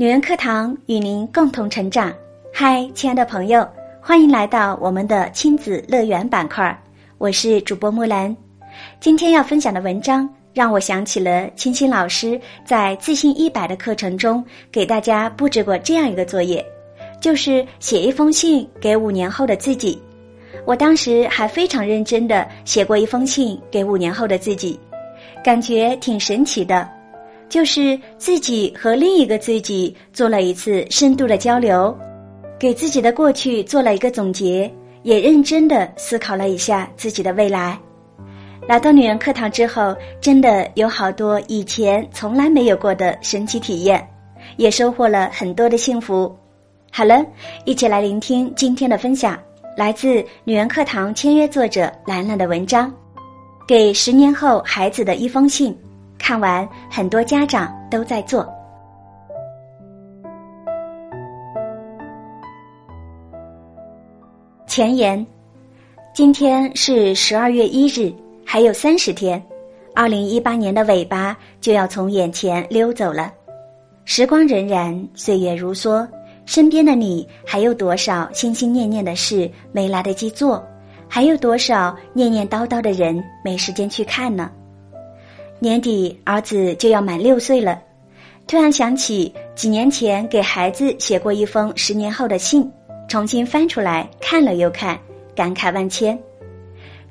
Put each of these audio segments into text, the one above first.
女人课堂与您共同成长。嗨，亲爱的朋友，欢迎来到我们的亲子乐园板块。我是主播木兰。今天要分享的文章让我想起了清新老师在自信一百的课程中给大家布置过这样一个作业，就是写一封信给五年后的自己。我当时还非常认真的写过一封信给五年后的自己，感觉挺神奇的。就是自己和另一个自己做了一次深度的交流，给自己的过去做了一个总结，也认真的思考了一下自己的未来。来到女人课堂之后，真的有好多以前从来没有过的神奇体验，也收获了很多的幸福。好了，一起来聆听今天的分享，来自女人课堂签约作者兰兰的文章，《给十年后孩子的一封信》。看完，很多家长都在做。前言：今天是十二月一日，还有三十天，二零一八年的尾巴就要从眼前溜走了。时光荏苒，岁月如梭，身边的你还有多少心心念念的事没来得及做？还有多少念念叨叨的人没时间去看呢？年底儿子就要满六岁了，突然想起几年前给孩子写过一封十年后的信，重新翻出来看了又看，感慨万千。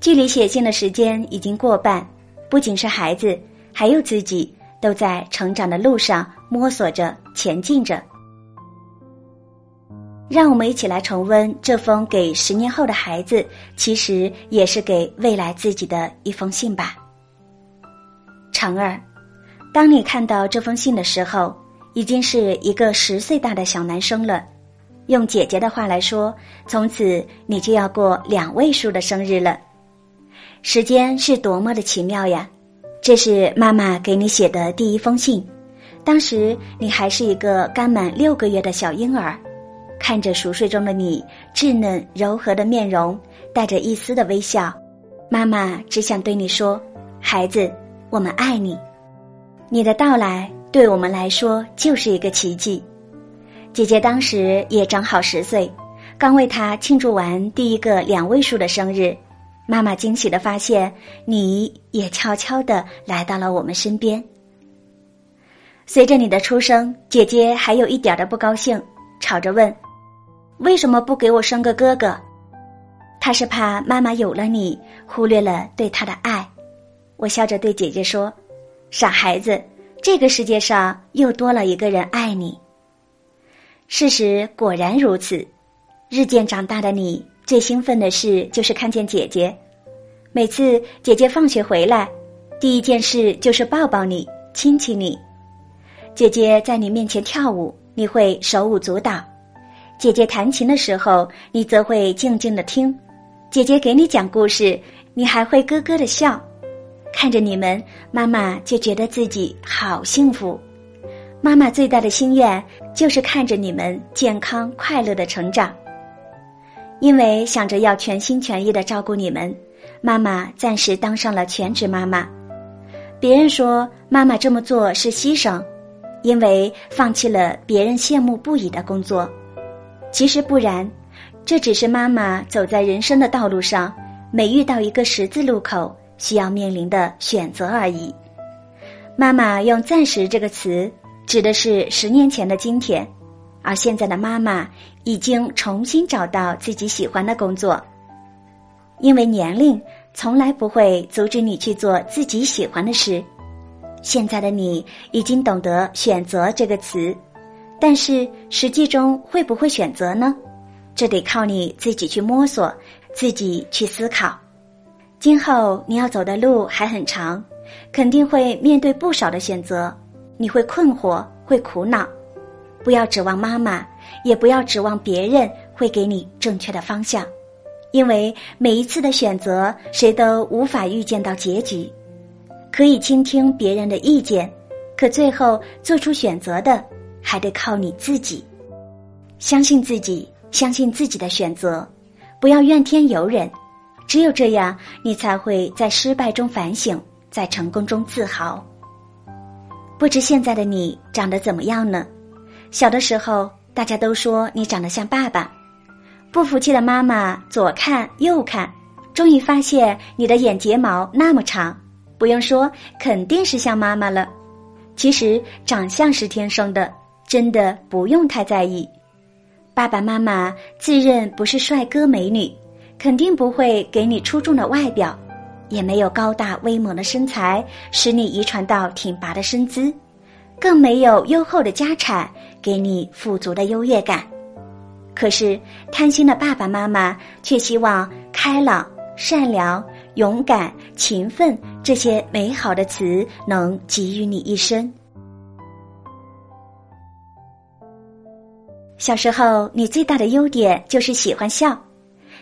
距离写信的时间已经过半，不仅是孩子，还有自己，都在成长的路上摸索着前进着。让我们一起来重温这封给十年后的孩子，其实也是给未来自己的一封信吧。长儿，当你看到这封信的时候，已经是一个十岁大的小男生了。用姐姐的话来说，从此你就要过两位数的生日了。时间是多么的奇妙呀！这是妈妈给你写的第一封信，当时你还是一个刚满六个月的小婴儿，看着熟睡中的你稚嫩柔和的面容，带着一丝的微笑，妈妈只想对你说，孩子。我们爱你，你的到来对我们来说就是一个奇迹。姐姐当时也正好十岁，刚为她庆祝完第一个两位数的生日，妈妈惊喜的发现你也悄悄的来到了我们身边。随着你的出生，姐姐还有一点的不高兴，吵着问：“为什么不给我生个哥哥？”她是怕妈妈有了你，忽略了对他的爱。我笑着对姐姐说：“傻孩子，这个世界上又多了一个人爱你。”事实果然如此。日渐长大的你，最兴奋的事就是看见姐姐。每次姐姐放学回来，第一件事就是抱抱你，亲亲你。姐姐在你面前跳舞，你会手舞足蹈；姐姐弹琴的时候，你则会静静的听；姐姐给你讲故事，你还会咯咯的笑。看着你们，妈妈就觉得自己好幸福。妈妈最大的心愿就是看着你们健康快乐的成长。因为想着要全心全意的照顾你们，妈妈暂时当上了全职妈妈。别人说妈妈这么做是牺牲，因为放弃了别人羡慕不已的工作。其实不然，这只是妈妈走在人生的道路上，每遇到一个十字路口。需要面临的选择而已。妈妈用“暂时”这个词，指的是十年前的今天，而现在的妈妈已经重新找到自己喜欢的工作。因为年龄从来不会阻止你去做自己喜欢的事。现在的你已经懂得“选择”这个词，但是实际中会不会选择呢？这得靠你自己去摸索，自己去思考。今后你要走的路还很长，肯定会面对不少的选择，你会困惑，会苦恼。不要指望妈妈，也不要指望别人会给你正确的方向，因为每一次的选择，谁都无法预见到结局。可以倾听别人的意见，可最后做出选择的，还得靠你自己。相信自己，相信自己的选择，不要怨天尤人。只有这样，你才会在失败中反省，在成功中自豪。不知现在的你长得怎么样呢？小的时候，大家都说你长得像爸爸。不服气的妈妈左看右看，终于发现你的眼睫毛那么长，不用说，肯定是像妈妈了。其实长相是天生的，真的不用太在意。爸爸妈妈自认不是帅哥美女，肯定不会给你出众的外表，也没有高大威猛的身材使你遗传到挺拔的身姿，更没有优厚的家产给你富足的优越感。可是贪心的爸爸妈妈却希望开朗、善良、勇敢、勤奋这些美好的词能给予你一生。小时候，你最大的优点就是喜欢笑，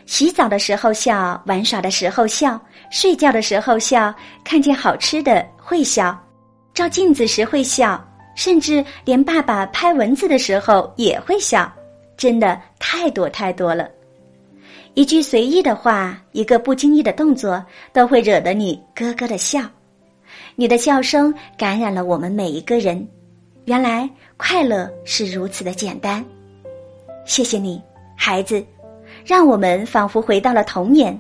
洗澡的时候笑，玩耍的时候笑，睡觉的时候笑，看见好吃的会笑，照镜子时会笑，甚至连爸爸拍蚊子的时候也会笑，真的太多太多了。一句随意的话，一个不经意的动作，都会惹得你咯咯的笑。你的笑声感染了我们每一个人。原来快乐是如此的简单。谢谢你，孩子，让我们仿佛回到了童年。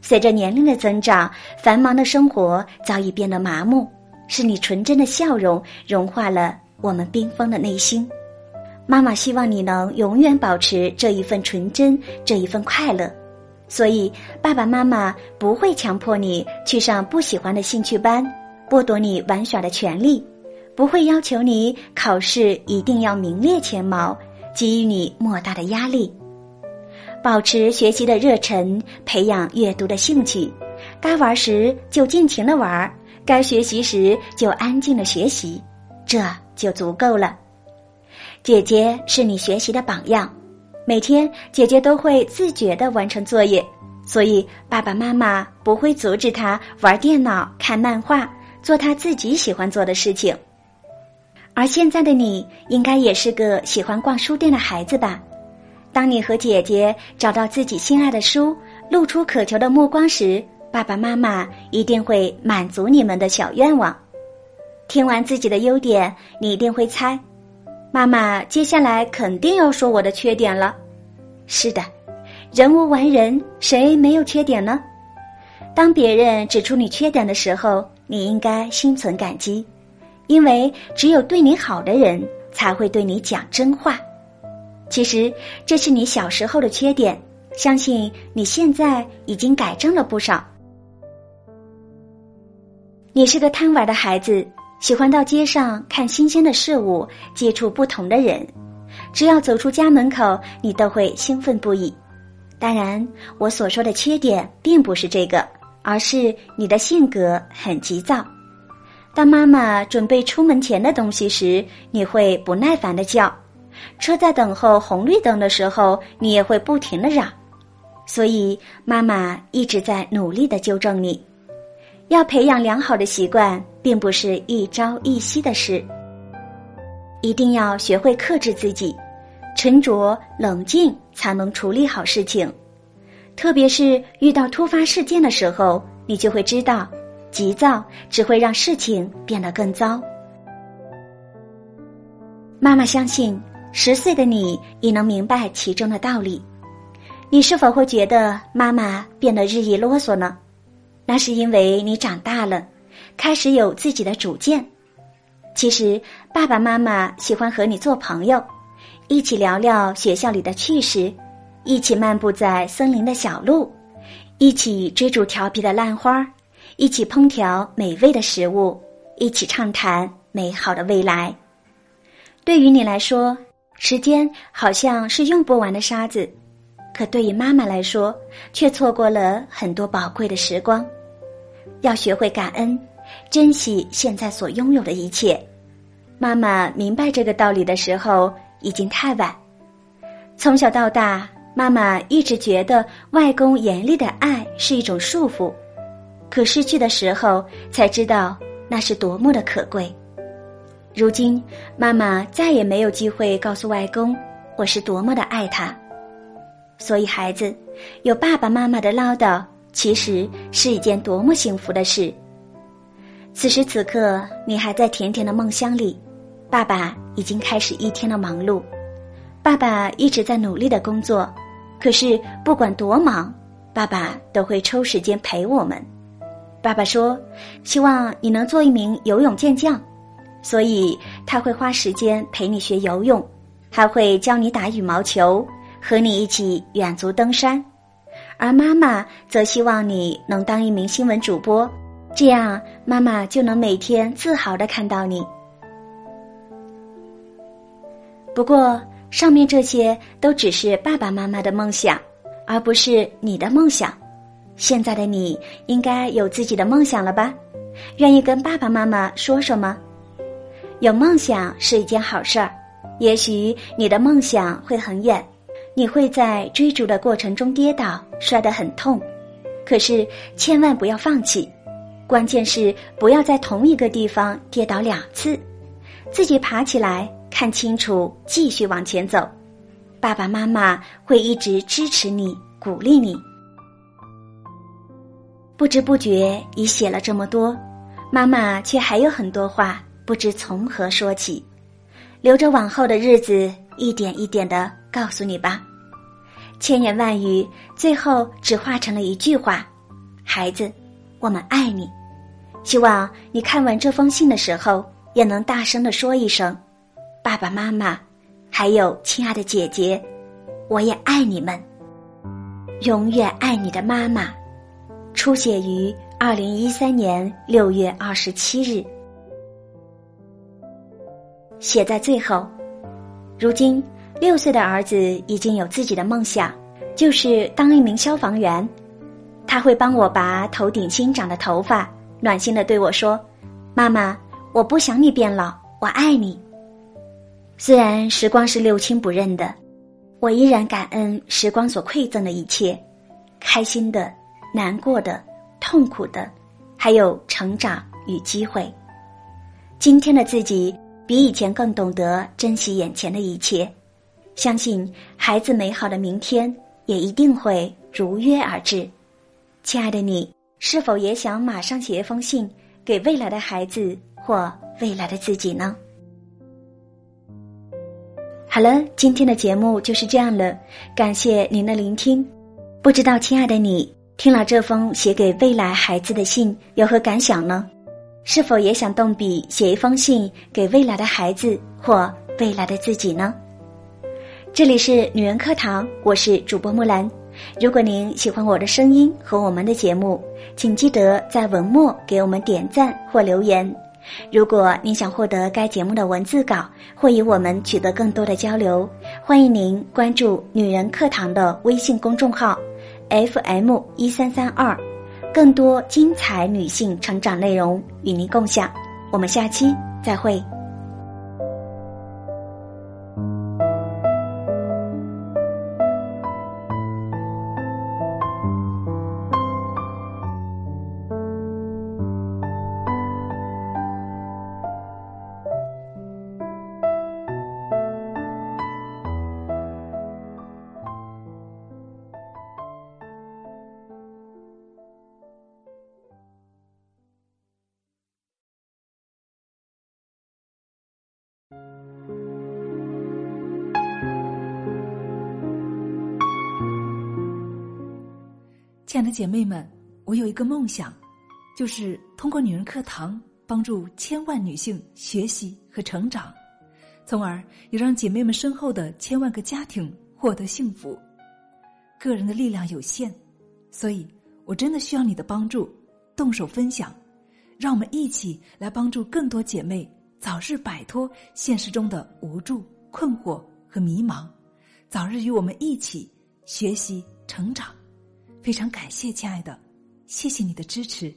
随着年龄的增长，繁忙的生活早已变得麻木，是你纯真的笑容融化了我们冰封的内心。妈妈希望你能永远保持这一份纯真，这一份快乐。所以，爸爸妈妈不会强迫你去上不喜欢的兴趣班，剥夺你玩耍的权利，不会要求你考试一定要名列前茅。给予你莫大的压力，保持学习的热忱，培养阅读的兴趣，该玩时就尽情的玩，该学习时就安静的学习，这就足够了。姐姐是你学习的榜样，每天姐姐都会自觉的完成作业，所以爸爸妈妈不会阻止她玩电脑、看漫画、做她自己喜欢做的事情。而现在的你，应该也是个喜欢逛书店的孩子吧？当你和姐姐找到自己心爱的书，露出渴求的目光时，爸爸妈妈一定会满足你们的小愿望。听完自己的优点，你一定会猜，妈妈接下来肯定要说我的缺点了。是的，人无完人，谁没有缺点呢？当别人指出你缺点的时候，你应该心存感激。因为只有对你好的人才会对你讲真话。其实这是你小时候的缺点，相信你现在已经改正了不少。你是个贪玩的孩子，喜欢到街上看新鲜的事物，接触不同的人。只要走出家门口，你都会兴奋不已。当然，我所说的缺点并不是这个，而是你的性格很急躁。当妈妈准备出门前的东西时，你会不耐烦的叫；车在等候红绿灯的时候，你也会不停的嚷。所以，妈妈一直在努力的纠正你。要培养良好的习惯，并不是一朝一夕的事。一定要学会克制自己，沉着冷静，才能处理好事情。特别是遇到突发事件的时候，你就会知道。急躁只会让事情变得更糟。妈妈相信，十岁的你已能明白其中的道理。你是否会觉得妈妈变得日益啰嗦呢？那是因为你长大了，开始有自己的主见。其实，爸爸妈妈喜欢和你做朋友，一起聊聊学校里的趣事，一起漫步在森林的小路，一起追逐调皮的烂花。一起烹调美味的食物，一起畅谈美好的未来。对于你来说，时间好像是用不完的沙子，可对于妈妈来说，却错过了很多宝贵的时光。要学会感恩，珍惜现在所拥有的一切。妈妈明白这个道理的时候，已经太晚。从小到大，妈妈一直觉得外公严厉的爱是一种束缚。可失去的时候，才知道那是多么的可贵。如今，妈妈再也没有机会告诉外公，我是多么的爱他。所以，孩子有爸爸妈妈的唠叨，其实是一件多么幸福的事。此时此刻，你还在甜甜的梦乡里，爸爸已经开始一天的忙碌。爸爸一直在努力的工作，可是不管多忙，爸爸都会抽时间陪我们。爸爸说：“希望你能做一名游泳健将，所以他会花时间陪你学游泳，还会教你打羽毛球，和你一起远足登山。”而妈妈则希望你能当一名新闻主播，这样妈妈就能每天自豪的看到你。不过，上面这些都只是爸爸妈妈的梦想，而不是你的梦想。现在的你应该有自己的梦想了吧？愿意跟爸爸妈妈说说吗？有梦想是一件好事儿，也许你的梦想会很远。你会在追逐的过程中跌倒，摔得很痛，可是千万不要放弃。关键是不要在同一个地方跌倒两次，自己爬起来，看清楚，继续往前走。爸爸妈妈会一直支持你，鼓励你。不知不觉已写了这么多，妈妈却还有很多话不知从何说起，留着往后的日子。一点一点的告诉你吧，千言万语最后只化成了一句话：“孩子，我们爱你。”希望你看完这封信的时候，也能大声的说一声：“爸爸妈妈，还有亲爱的姐姐，我也爱你们。”永远爱你的妈妈，出写于二零一三年六月二十七日，写在最后。如今，六岁的儿子已经有自己的梦想，就是当一名消防员。他会帮我拔头顶新长的头发，暖心的对我说：“妈妈，我不想你变老，我爱你。”虽然时光是六亲不认的，我依然感恩时光所馈赠的一切，开心的、难过的、痛苦的，还有成长与机会。今天的自己。比以前更懂得珍惜眼前的一切，相信孩子美好的明天也一定会如约而至。亲爱的你，是否也想马上写一封信给未来的孩子或未来的自己呢？好了，今天的节目就是这样了，感谢您的聆听。不知道亲爱的你听了这封写给未来孩子的信有何感想呢？是否也想动笔写一封信给未来的孩子或未来的自己呢？这里是女人课堂，我是主播木兰。如果您喜欢我的声音和我们的节目，请记得在文末给我们点赞或留言。如果您想获得该节目的文字稿或与我们取得更多的交流，欢迎您关注女人课堂的微信公众号，FM 一三三二。更多精彩女性成长内容与您共享，我们下期再会。亲爱的姐妹们，我有一个梦想，就是通过女人课堂帮助千万女性学习和成长，从而也让姐妹们身后的千万个家庭获得幸福。个人的力量有限，所以我真的需要你的帮助，动手分享，让我们一起来帮助更多姐妹早日摆脱现实中的无助、困惑和迷茫，早日与我们一起学习成长。非常感谢，亲爱的，谢谢你的支持。